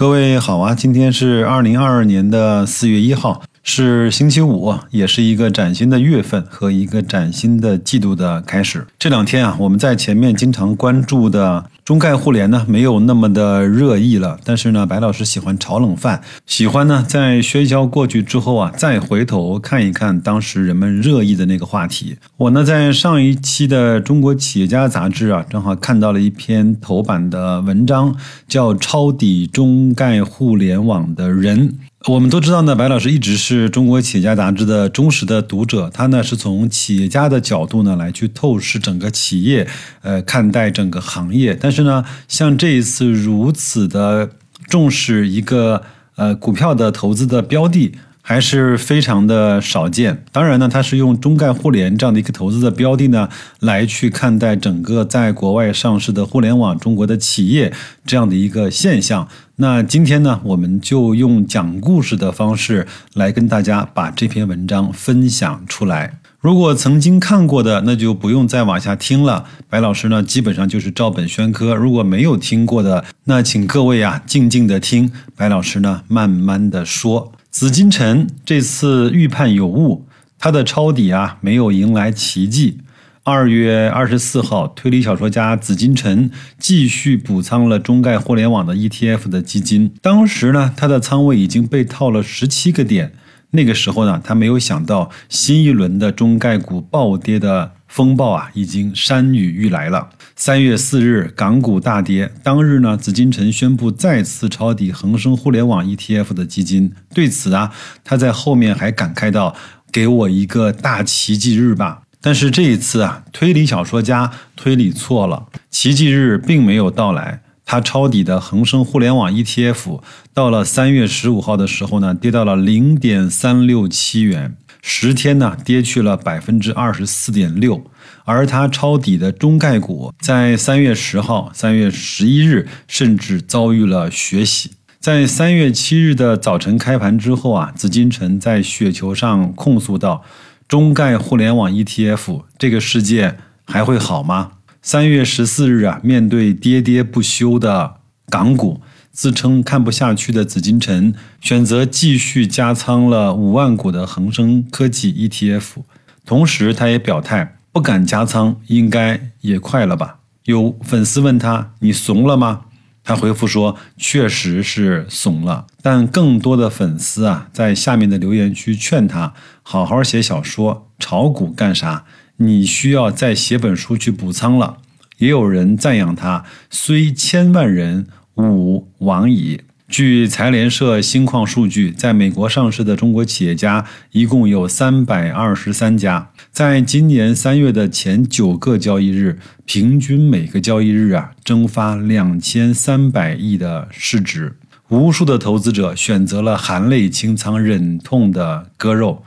各位好啊，今天是二零二二年的四月一号，是星期五，也是一个崭新的月份和一个崭新的季度的开始。这两天啊，我们在前面经常关注的。中概互联呢没有那么的热议了，但是呢，白老师喜欢炒冷饭，喜欢呢在喧嚣过去之后啊，再回头看一看当时人们热议的那个话题。我呢在上一期的《中国企业家》杂志啊，正好看到了一篇头版的文章，叫《抄底中概互联网的人》。我们都知道呢，白老师一直是中国企业家杂志的忠实的读者。他呢是从企业家的角度呢来去透视整个企业，呃，看待整个行业。但是呢，像这一次如此的重视一个呃股票的投资的标的。还是非常的少见。当然呢，它是用中概互联这样的一个投资的标的呢，来去看待整个在国外上市的互联网中国的企业这样的一个现象。那今天呢，我们就用讲故事的方式来跟大家把这篇文章分享出来。如果曾经看过的，那就不用再往下听了。白老师呢，基本上就是照本宣科。如果没有听过的，那请各位啊，静静的听白老师呢，慢慢的说。紫金陈这次预判有误，他的抄底啊没有迎来奇迹。二月二十四号，推理小说家紫金陈继续补仓了中概互联网的 ETF 的基金。当时呢，他的仓位已经被套了十七个点。那个时候呢，他没有想到新一轮的中概股暴跌的。风暴啊，已经山雨欲来了。三月四日，港股大跌。当日呢，紫金城宣布再次抄底恒生互联网 ETF 的基金。对此啊，他在后面还感慨道：“给我一个大奇迹日吧。”但是这一次啊，推理小说家推理错了，奇迹日并没有到来。他抄底的恒生互联网 ETF，到了三月十五号的时候呢，跌到了零点三六七元。十天呢，跌去了百分之二十四点六，而它抄底的中概股在三月十号、三月十一日甚至遭遇了血洗。在三月七日的早晨开盘之后啊，紫金城在雪球上控诉道：“中概互联网 ETF 这个世界还会好吗？”三月十四日啊，面对跌跌不休的港股。自称看不下去的紫金陈选择继续加仓了五万股的恒生科技 ETF，同时他也表态不敢加仓，应该也快了吧？有粉丝问他：“你怂了吗？”他回复说：“确实是怂了。”但更多的粉丝啊，在下面的留言区劝他好好写小说，炒股干啥？你需要再写本书去补仓了。也有人赞扬他，虽千万人。五网乙，据财联社新矿数据，在美国上市的中国企业家一共有三百二十三家。在今年三月的前九个交易日，平均每个交易日啊，蒸发两千三百亿的市值。无数的投资者选择了含泪清仓，忍痛的割肉。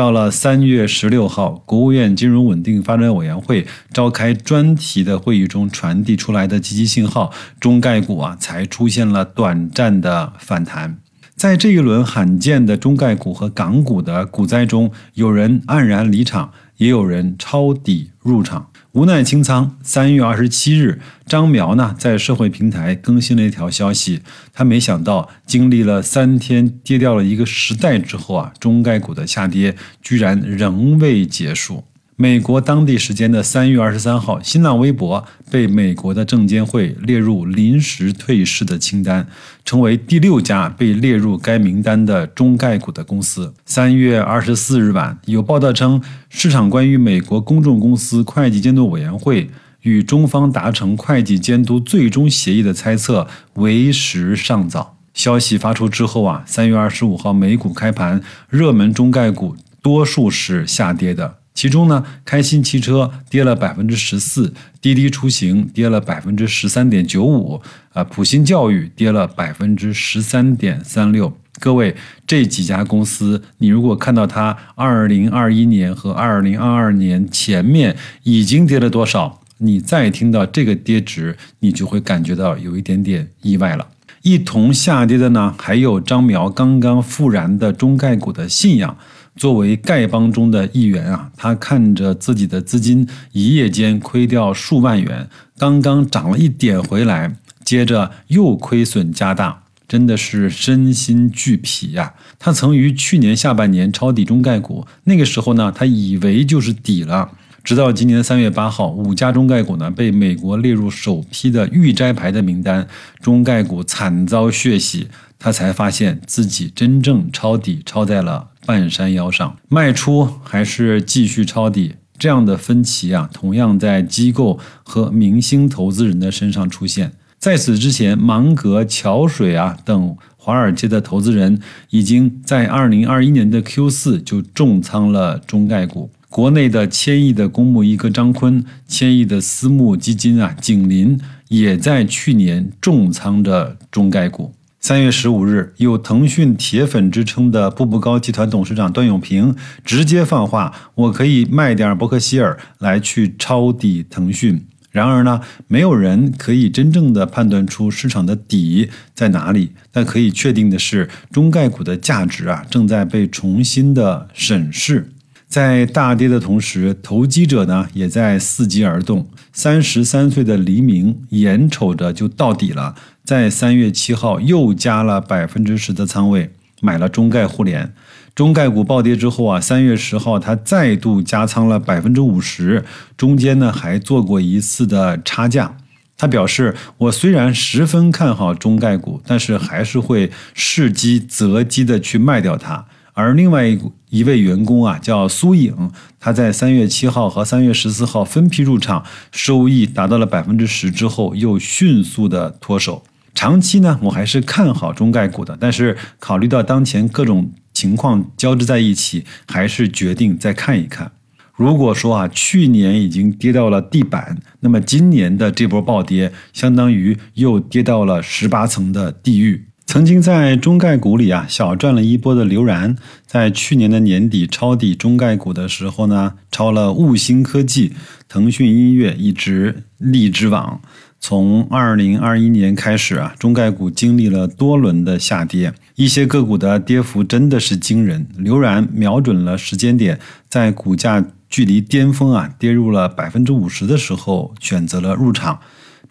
到了三月十六号，国务院金融稳定发展委员会召开专题的会议中传递出来的积极信号，中概股啊才出现了短暂的反弹。在这一轮罕见的中概股和港股的股灾中，有人黯然离场，也有人抄底入场。无奈清仓。三月二十七日，张苗呢在社会平台更新了一条消息，他没想到经历了三天跌掉了一个时代之后啊，中概股的下跌居然仍未结束。美国当地时间的三月二十三号，新浪微博被美国的证监会列入临时退市的清单，成为第六家被列入该名单的中概股的公司。三月二十四日晚，有报道称，市场关于美国公众公司会计监督委员会与中方达成会计监督最终协议的猜测为时尚早。消息发出之后啊，三月二十五号美股开盘，热门中概股多数是下跌的。其中呢，开心汽车跌了百分之十四，滴滴出行跌了百分之十三点九五，啊，普信教育跌了百分之十三点三六。各位，这几家公司，你如果看到它二零二一年和二零二二年前面已经跌了多少，你再听到这个跌值，你就会感觉到有一点点意外了。一同下跌的呢，还有张苗刚刚复燃的中概股的信仰。作为丐帮中的一员啊，他看着自己的资金一夜间亏掉数万元，刚刚涨了一点回来，接着又亏损加大。真的是身心俱疲呀。他曾于去年下半年抄底中概股，那个时候呢，他以为就是底了。直到今年三月八号，五家中概股呢被美国列入首批的预摘牌的名单，中概股惨遭血洗，他才发现自己真正抄底抄在了半山腰上。卖出还是继续抄底，这样的分歧啊，同样在机构和明星投资人的身上出现。在此之前，芒格、桥水啊等华尔街的投资人已经在二零二一年的 Q 四就重仓了中概股。国内的千亿的公募一哥张坤，千亿的私募基金啊，景林也在去年重仓着中概股。三月十五日，有腾讯铁粉之称的步步高集团董事长段永平直接放话：“我可以卖点伯克希尔来去抄底腾讯。”然而呢，没有人可以真正的判断出市场的底在哪里。但可以确定的是，中概股的价值啊，正在被重新的审视。在大跌的同时，投机者呢也在伺机而动。三十三岁的黎明眼瞅着就到底了，在三月七号又加了百分之十的仓位，买了中概互联。中概股暴跌之后啊，三月十号他再度加仓了百分之五十，中间呢还做过一次的差价。他表示：“我虽然十分看好中概股，但是还是会伺机择机的去卖掉它。”而另外一一位员工啊，叫苏颖，他在三月七号和三月十四号分批入场，收益达到了百分之十之后，又迅速的脱手。长期呢，我还是看好中概股的，但是考虑到当前各种情况交织在一起，还是决定再看一看。如果说啊，去年已经跌到了地板，那么今年的这波暴跌，相当于又跌到了十八层的地狱。曾经在中概股里啊小赚了一波的刘然，在去年的年底抄底中概股的时候呢，抄了悟星科技、腾讯音乐以及荔枝网。从二零二一年开始啊，中概股经历了多轮的下跌，一些个股的跌幅真的是惊人。刘然瞄准了时间点，在股价距离巅峰啊跌入了百分之五十的时候，选择了入场。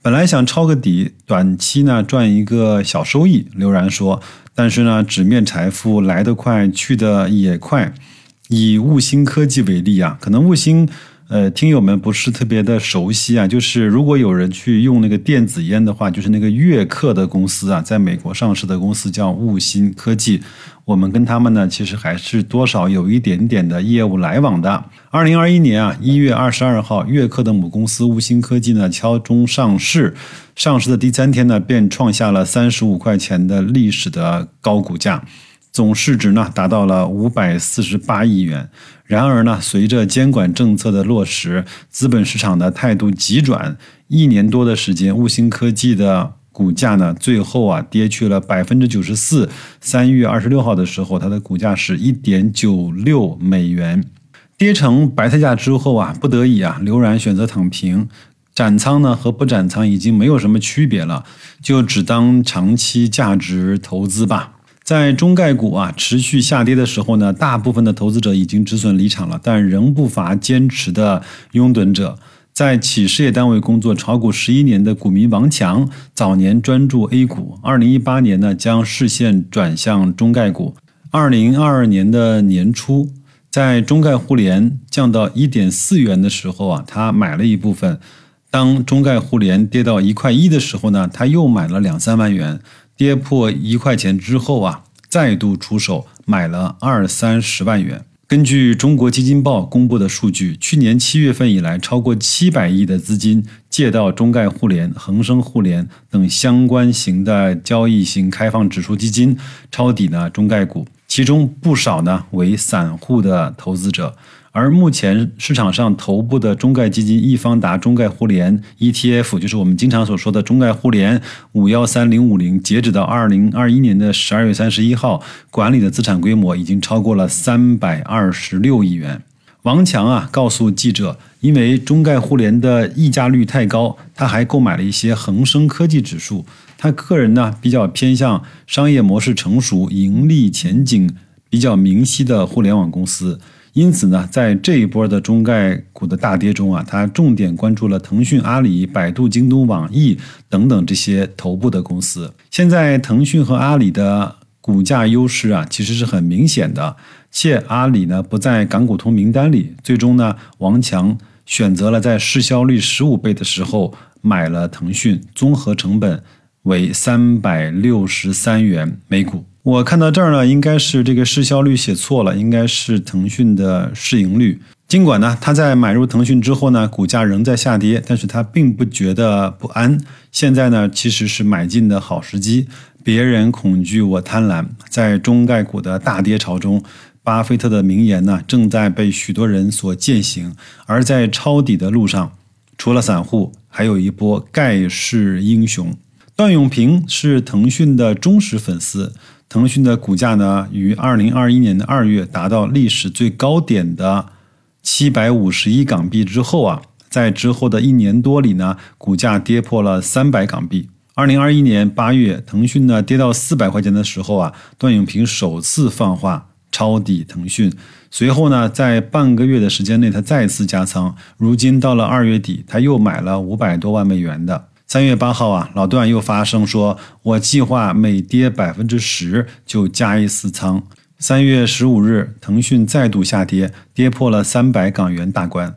本来想抄个底，短期呢赚一个小收益。刘然说，但是呢，纸面财富来得快，去的也快。以悟星科技为例啊，可能悟星。呃，听友们不是特别的熟悉啊，就是如果有人去用那个电子烟的话，就是那个悦刻的公司啊，在美国上市的公司叫悟新科技，我们跟他们呢其实还是多少有一点点的业务来往的。二零二一年啊，一月二十二号，悦刻的母公司悟新科技呢敲钟上市，上市的第三天呢便创下了三十五块钱的历史的高股价。总市值呢达到了五百四十八亿元。然而呢，随着监管政策的落实，资本市场的态度急转，一年多的时间，悟星科技的股价呢，最后啊跌去了百分之九十四。三月二十六号的时候，它的股价是一点九六美元，跌成白菜价之后啊，不得已啊，刘然选择躺平，斩仓呢和不斩仓已经没有什么区别了，就只当长期价值投资吧。在中概股啊持续下跌的时候呢，大部分的投资者已经止损离场了，但仍不乏坚持的拥趸者。在企事业单位工作炒股十一年的股民王强，早年专注 A 股，二零一八年呢将视线转向中概股。二零二二年的年初，在中概互联降到一点四元的时候啊，他买了一部分。当中概互联跌到一块一的时候呢，他又买了两三万元。跌破一块钱之后啊，再度出手买了二三十万元。根据中国基金报公布的数据，去年七月份以来，超过七百亿的资金借到中概互联、恒生互联等相关型的交易型开放指数基金，抄底呢中概股，其中不少呢为散户的投资者。而目前市场上头部的中概基金易方达中概互联 ETF，就是我们经常所说的中概互联五幺三零五零，截止到二零二一年的十二月三十一号，管理的资产规模已经超过了三百二十六亿元。王强啊告诉记者，因为中概互联的溢价率太高，他还购买了一些恒生科技指数。他个人呢比较偏向商业模式成熟、盈利前景比较明晰的互联网公司。因此呢，在这一波的中概股的大跌中啊，他重点关注了腾讯、阿里、百度、京东、网易等等这些头部的公司。现在腾讯和阿里的股价优势啊，其实是很明显的。且阿里呢不在港股通名单里，最终呢，王强选择了在市销率十五倍的时候买了腾讯，综合成本为三百六十三元每股。我看到这儿呢，应该是这个市销率写错了，应该是腾讯的市盈率。尽管呢，他在买入腾讯之后呢，股价仍在下跌，但是他并不觉得不安。现在呢，其实是买进的好时机。别人恐惧，我贪婪。在中概股的大跌潮中，巴菲特的名言呢，正在被许多人所践行。而在抄底的路上，除了散户，还有一波盖世英雄。段永平是腾讯的忠实粉丝。腾讯的股价呢，于二零二一年的二月达到历史最高点的七百五十一港币之后啊，在之后的一年多里呢，股价跌破了三百港币。二零二一年八月，腾讯呢跌到四百块钱的时候啊，段永平首次放话抄底腾讯。随后呢，在半个月的时间内，他再次加仓。如今到了二月底，他又买了五百多万美元的。三月八号啊，老段又发声说：“我计划每跌百分之十就加一次仓。”三月十五日，腾讯再度下跌，跌破了三百港元大关。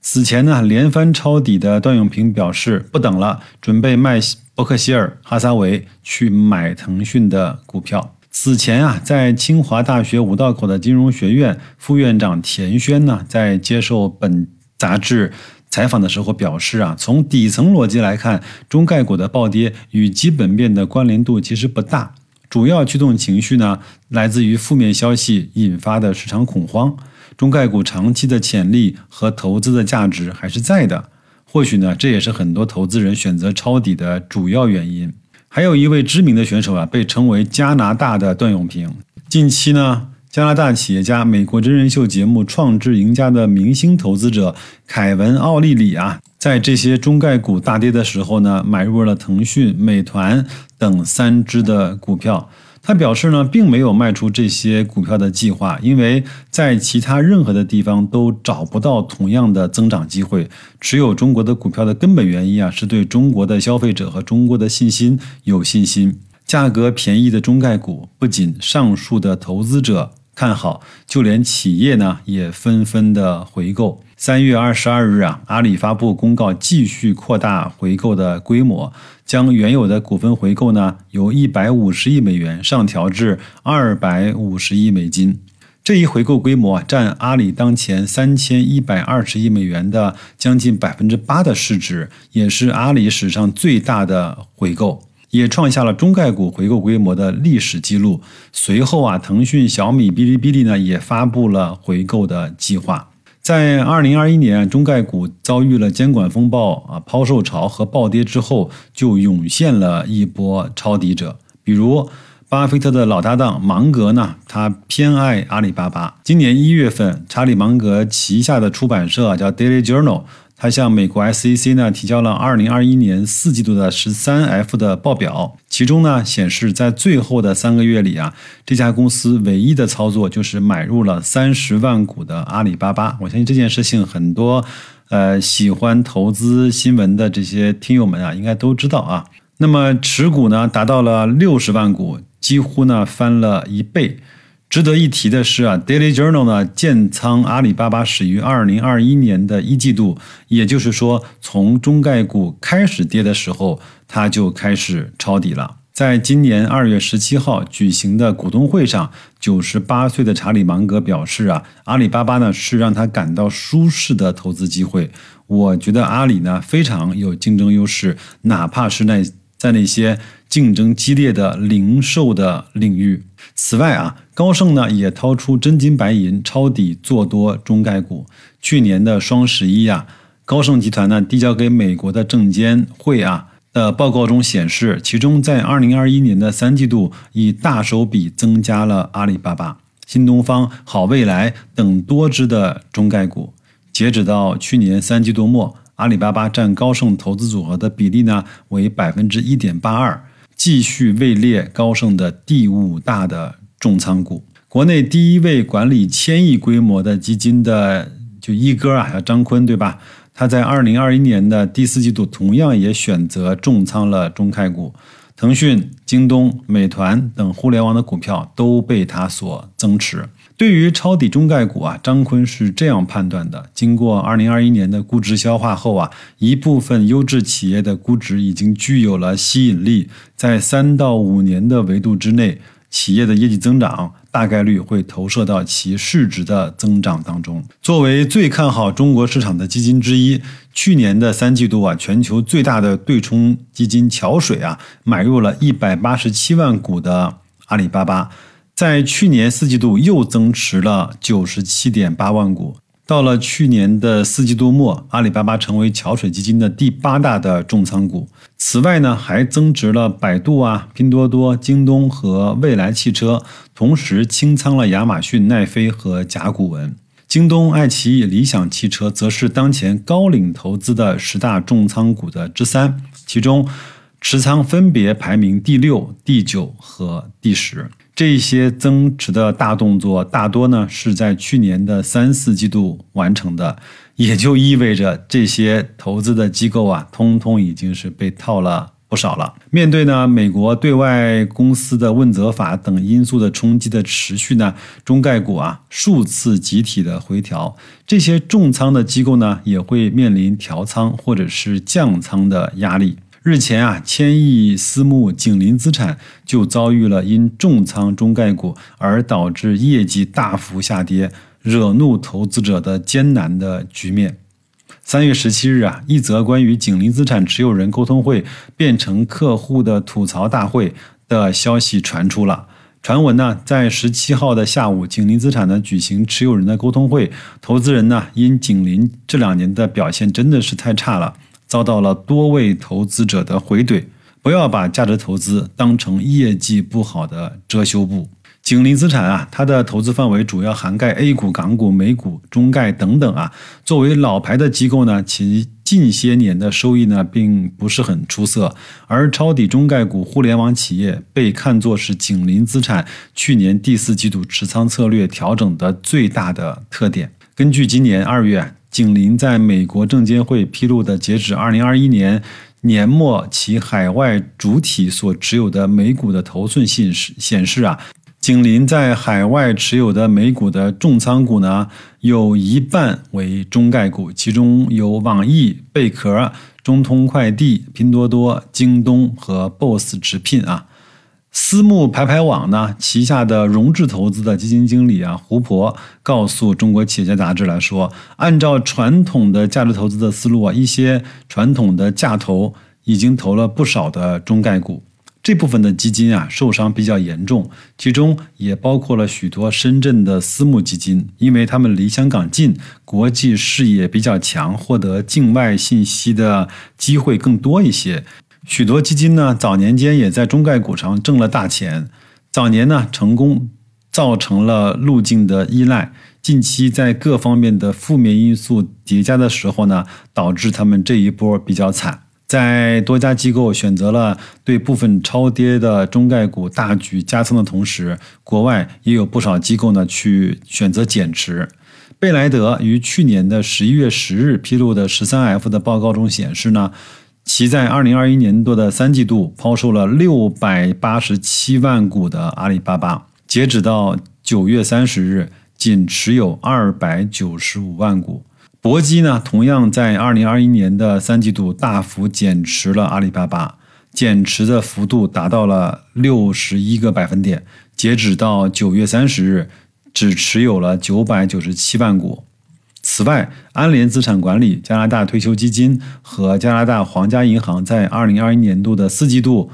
此前呢，连番抄底的段永平表示不等了，准备卖伯克希尔哈撒韦去买腾讯的股票。此前啊，在清华大学五道口的金融学院副院长田轩呢，在接受本杂志。采访的时候表示啊，从底层逻辑来看，中概股的暴跌与基本面的关联度其实不大，主要驱动情绪呢来自于负面消息引发的市场恐慌。中概股长期的潜力和投资的价值还是在的，或许呢这也是很多投资人选择抄底的主要原因。还有一位知名的选手啊，被称为加拿大的段永平，近期呢。加拿大企业家、美国真人秀节目《创智赢家》的明星投资者凯文·奥利里啊，在这些中概股大跌的时候呢，买入了腾讯、美团等三只的股票。他表示呢，并没有卖出这些股票的计划，因为在其他任何的地方都找不到同样的增长机会。持有中国的股票的根本原因啊，是对中国的消费者和中国的信心有信心。价格便宜的中概股，不仅上述的投资者。看好，就连企业呢也纷纷的回购。三月二十二日啊，阿里发布公告，继续扩大回购的规模，将原有的股份回购呢由一百五十亿美元上调至二百五十亿美金。这一回购规模占阿里当前三千一百二十亿美元的将近百分之八的市值，也是阿里史上最大的回购。也创下了中概股回购规模的历史记录。随后啊，腾讯、小米、哔哩哔哩呢也发布了回购的计划。在二零二一年，中概股遭遇了监管风暴啊、抛售潮和暴跌之后，就涌现了一波抄底者。比如，巴菲特的老搭档芒格呢，他偏爱阿里巴巴。今年一月份，查理芒格旗下的出版社叫 Daily Journal。他向美国 SEC 呢提交了2021年四季度的十三 F 的报表，其中呢显示，在最后的三个月里啊，这家公司唯一的操作就是买入了三十万股的阿里巴巴。我相信这件事情，很多呃喜欢投资新闻的这些听友们啊，应该都知道啊。那么持股呢达到了六十万股，几乎呢翻了一倍。值得一提的是啊，Daily Journal 呢建仓阿里巴巴始于二零二一年的一季度，也就是说，从中概股开始跌的时候，它就开始抄底了。在今年二月十七号举行的股东会上，九十八岁的查理芒格表示啊，阿里巴巴呢是让他感到舒适的投资机会。我觉得阿里呢非常有竞争优势，哪怕是那在那些竞争激烈的零售的领域。此外啊，高盛呢也掏出真金白银抄底做多中概股。去年的双十一啊，高盛集团呢递交给美国的证监会啊的报告中显示，其中在二零二一年的三季度以大手笔增加了阿里巴巴、新东方、好未来等多只的中概股。截止到去年三季度末，阿里巴巴占高盛投资组合的比例呢为百分之一点八二。继续位列高盛的第五大的重仓股。国内第一位管理千亿规模的基金的就一哥啊，叫张坤，对吧？他在二零二一年的第四季度同样也选择重仓了中概股，腾讯、京东、美团等互联网的股票都被他所增持。对于抄底中概股啊，张坤是这样判断的：经过二零二一年的估值消化后啊，一部分优质企业的估值已经具有了吸引力，在三到五年的维度之内。企业的业绩增长大概率会投射到其市值的增长当中。作为最看好中国市场的基金之一，去年的三季度啊，全球最大的对冲基金桥水啊，买入了一百八十七万股的阿里巴巴，在去年四季度又增持了九十七点八万股。到了去年的四季度末，阿里巴巴成为桥水基金的第八大的重仓股。此外呢，还增值了百度啊、拼多多、京东和蔚来汽车，同时清仓了亚马逊、奈飞和甲骨文。京东、爱奇艺、理想汽车则是当前高瓴投资的十大重仓股的之三，其中持仓分别排名第六、第九和第十。这些增持的大动作大多呢是在去年的三四季度完成的，也就意味着这些投资的机构啊，通通已经是被套了不少了。面对呢美国对外公司的问责法等因素的冲击的持续呢，中概股啊数次集体的回调，这些重仓的机构呢也会面临调仓或者是降仓的压力。日前啊，千亿私募景林资产就遭遇了因重仓中概股而导致业绩大幅下跌，惹怒投资者的艰难的局面。三月十七日啊，一则关于景林资产持有人沟通会变成客户的吐槽大会的消息传出了。传闻呢，在十七号的下午，景林资产呢举行持有人的沟通会，投资人呢因景林这两年的表现真的是太差了。遭到了多位投资者的回怼，不要把价值投资当成业绩不好的遮羞布。景林资产啊，它的投资范围主要涵盖 A 股、港股、美股、中概等等啊。作为老牌的机构呢，其近些年的收益呢，并不是很出色。而抄底中概股互联网企业被看作是景林资产去年第四季度持仓策略调整的最大的特点。根据今年二月。景林在美国证监会披露的截止二零二一年年末其海外主体所持有的美股的头寸显示显示啊，景林在海外持有的美股的重仓股呢，有一半为中概股，其中有网易、贝壳、中通快递、拼多多、京东和 BOSS 直聘啊。私募排排网呢旗下的融智投资的基金经理啊胡婆告诉中国企业家杂志来说，按照传统的价值投资的思路啊，一些传统的价投已经投了不少的中概股，这部分的基金啊受伤比较严重，其中也包括了许多深圳的私募基金，因为他们离香港近，国际视野比较强，获得境外信息的机会更多一些。许多基金呢，早年间也在中概股上挣了大钱，早年呢成功造成了路径的依赖，近期在各方面的负面因素叠加的时候呢，导致他们这一波比较惨。在多家机构选择了对部分超跌的中概股大举加仓的同时，国外也有不少机构呢去选择减持。贝莱德于去年的十一月十日披露的十三 F 的报告中显示呢。其在二零二一年度的三季度抛售了六百八十七万股的阿里巴巴，截止到九月三十日，仅持有二百九十五万股。博基呢，同样在二零二一年的三季度大幅减持了阿里巴巴，减持的幅度达到了六十一个百分点，截止到九月三十日，只持有了九百九十七万股。此外，安联资产管理、加拿大退休基金和加拿大皇家银行在二零二一年度的四季度，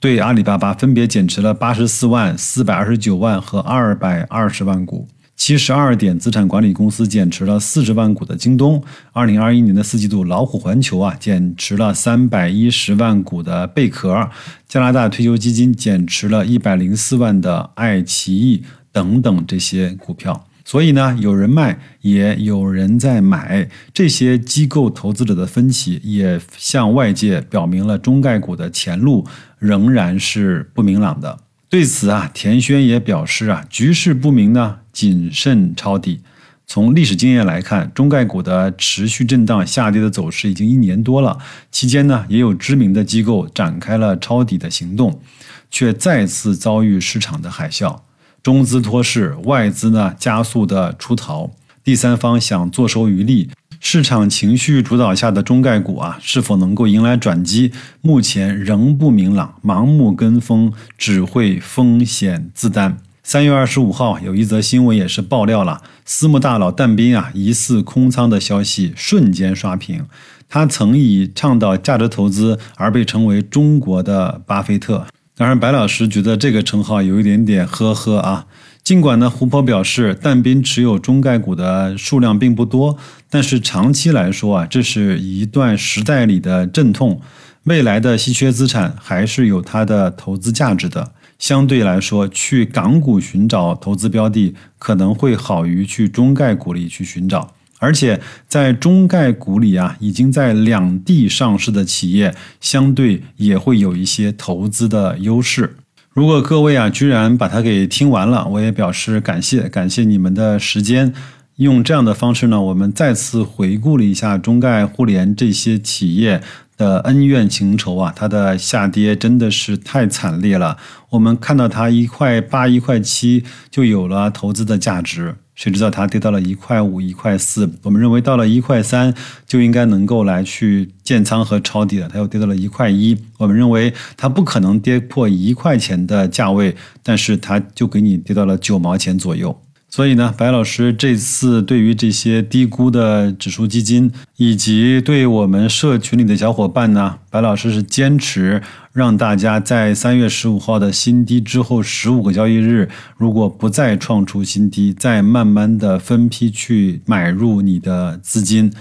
对阿里巴巴分别减持了八十四万、四百二十九万和二百二十万股。七十二点资产管理公司减持了四十万股的京东。二零二一年的四季度，老虎环球啊减持了三百一十万股的贝壳，加拿大退休基金减持了一百零四万的爱奇艺等等这些股票。所以呢，有人卖，也有人在买。这些机构投资者的分歧，也向外界表明了中概股的前路仍然是不明朗的。对此啊，田轩也表示啊，局势不明呢，谨慎抄底。从历史经验来看，中概股的持续震荡下跌的走势已经一年多了，期间呢，也有知名的机构展开了抄底的行动，却再次遭遇市场的海啸，中资脱市，外资呢加速的出逃，第三方想坐收渔利。市场情绪主导下的中概股啊，是否能够迎来转机？目前仍不明朗。盲目跟风只会风险自担。三月二十五号，有一则新闻也是爆料了，私募大佬但斌啊，疑似空仓的消息瞬间刷屏。他曾以倡导价值投资而被称为中国的巴菲特。当然，白老师觉得这个称号有一点点呵呵啊。尽管呢，胡波表示，但斌持有中概股的数量并不多，但是长期来说啊，这是一段时代里的阵痛，未来的稀缺资产还是有它的投资价值的。相对来说，去港股寻找投资标的可能会好于去中概股里去寻找，而且在中概股里啊，已经在两地上市的企业，相对也会有一些投资的优势。如果各位啊，居然把它给听完了，我也表示感谢，感谢你们的时间。用这样的方式呢，我们再次回顾了一下中概互联这些企业的恩怨情仇啊，它的下跌真的是太惨烈了。我们看到它一块八、一块七就有了投资的价值。谁知道它跌到了一块五、一块四？我们认为到了一块三就应该能够来去建仓和抄底了，它又跌到了一块一。我们认为它不可能跌破一块钱的价位，但是它就给你跌到了九毛钱左右。所以呢，白老师这次对于这些低估的指数基金，以及对我们社群里的小伙伴呢，白老师是坚持让大家在三月十五号的新低之后十五个交易日，如果不再创出新低，再慢慢的分批去买入你的资金，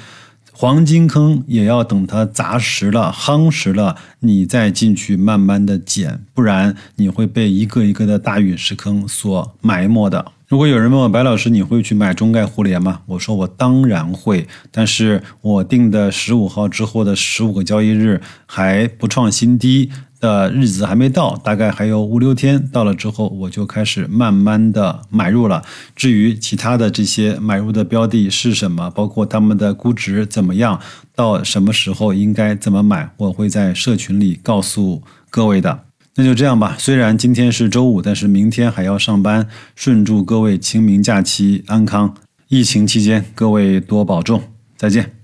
黄金坑也要等它砸实了、夯实了，你再进去慢慢的捡，不然你会被一个一个的大陨石坑所埋没的。如果有人问我白老师，你会去买中概互联吗？我说我当然会，但是我定的十五号之后的十五个交易日还不创新低的日子还没到，大概还有五六天，到了之后我就开始慢慢的买入了。至于其他的这些买入的标的是什么，包括他们的估值怎么样，到什么时候应该怎么买，我会在社群里告诉各位的。那就这样吧。虽然今天是周五，但是明天还要上班。顺祝各位清明假期安康。疫情期间，各位多保重。再见。